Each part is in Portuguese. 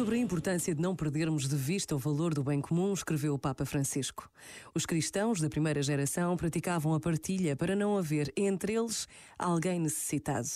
Sobre a importância de não perdermos de vista o valor do bem comum, escreveu o Papa Francisco. Os cristãos da primeira geração praticavam a partilha para não haver entre eles alguém necessitado.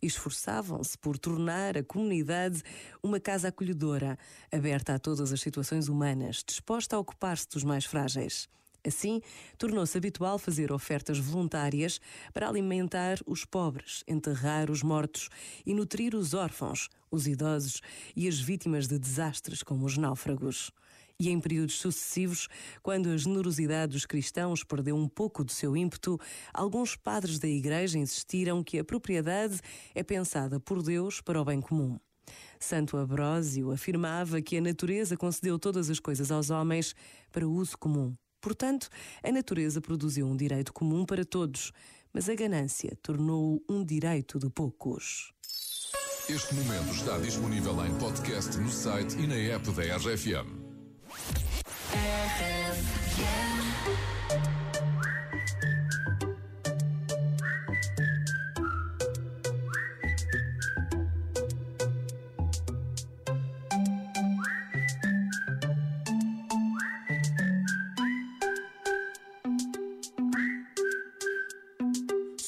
Esforçavam-se por tornar a comunidade uma casa acolhedora, aberta a todas as situações humanas, disposta a ocupar-se dos mais frágeis. Assim, tornou-se habitual fazer ofertas voluntárias para alimentar os pobres, enterrar os mortos e nutrir os órfãos, os idosos e as vítimas de desastres como os náufragos. E em períodos sucessivos, quando a generosidade dos cristãos perdeu um pouco do seu ímpeto, alguns padres da Igreja insistiram que a propriedade é pensada por Deus para o bem comum. Santo Abrósio afirmava que a natureza concedeu todas as coisas aos homens para uso comum Portanto, a natureza produziu um direito comum para todos, mas a ganância tornou-o um direito de poucos. Este momento está disponível em podcast no site e na app da RFM.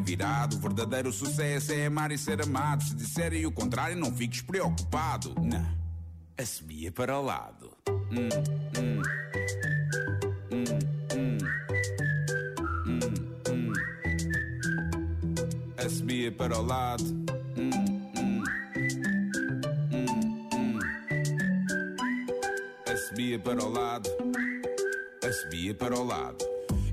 virado. O verdadeiro sucesso é amar e ser amado. Se disserem o contrário, não fiques preocupado. Não, assobia para o lado. Hum. Hum, hum. Assobia para o lado. Hum, hum. Hum, hum. Assobia para o lado. Assobia para o lado.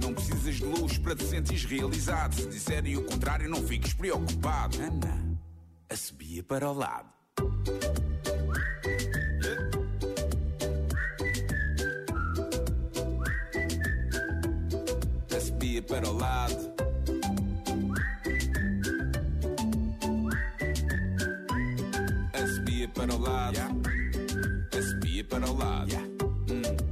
não precisas de luz para te sentires realizado. Se disserem o contrário, não fiques preocupado. Ana, a subia para o lado. A subia para o lado. A subia para o lado. A subia para o lado.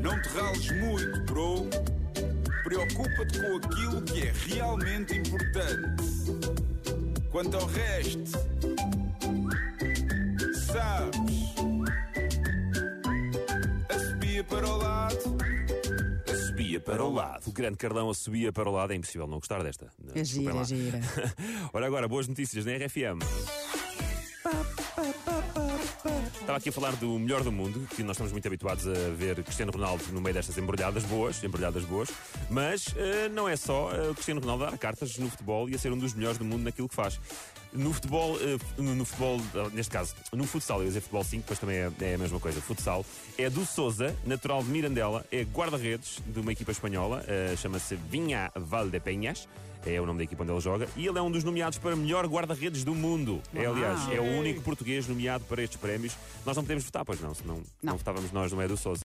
não te rales muito, bro. Preocupa-te com aquilo que é realmente importante. Quanto ao resto, sabes, a subia para o lado. A subia para o lado. O grande Cardão a subia para o lado. É impossível não gostar desta. É gira, é gira. Ora agora, boas notícias na RFM. Estava aqui a falar do melhor do mundo, que nós estamos muito habituados a ver Cristiano Ronaldo no meio destas embrulhadas boas, embrulhadas boas, mas uh, não é só uh, Cristiano Ronaldo a dar cartas no futebol e a ser um dos melhores do mundo naquilo que faz. No futebol, uh, no, futebol, neste caso, no futsal, eu ia dizer futebol 5, mas também é, é, a mesma coisa. Futsal é do Souza, natural de Mirandela, é guarda-redes de uma equipa espanhola, chama-se Vinha Valdepeñas é o nome da equipa onde ele joga, e ele é um dos nomeados para melhor guarda-redes do mundo. É, aliás, é o único português nomeado para estes prémios. Nós não podemos votar, pois não, senão não, não votávamos nós no é do Souza.